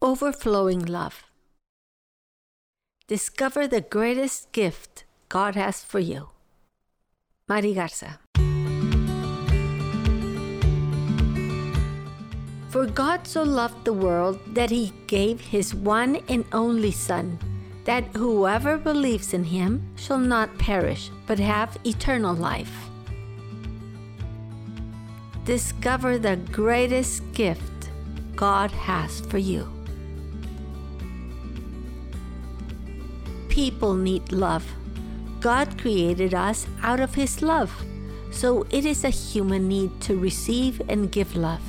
Overflowing love. Discover the greatest gift God has for you. Mary Garza. For God so loved the world that he gave his one and only Son, that whoever believes in him shall not perish, but have eternal life. Discover the greatest gift God has for you. People need love. God created us out of His love, so it is a human need to receive and give love.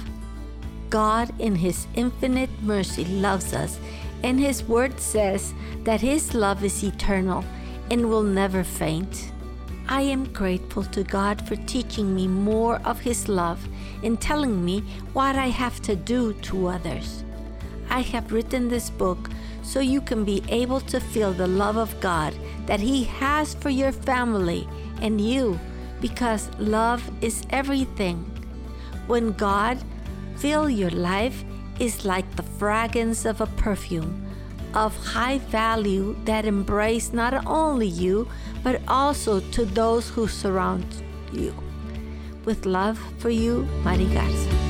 God, in His infinite mercy, loves us, and His Word says that His love is eternal and will never faint. I am grateful to God for teaching me more of His love and telling me what I have to do to others. I have written this book so you can be able to feel the love of God that He has for your family and you because love is everything. When God fill your life is like the fragrance of a perfume of high value that embrace not only you but also to those who surround you. With love for you, Mary Garza.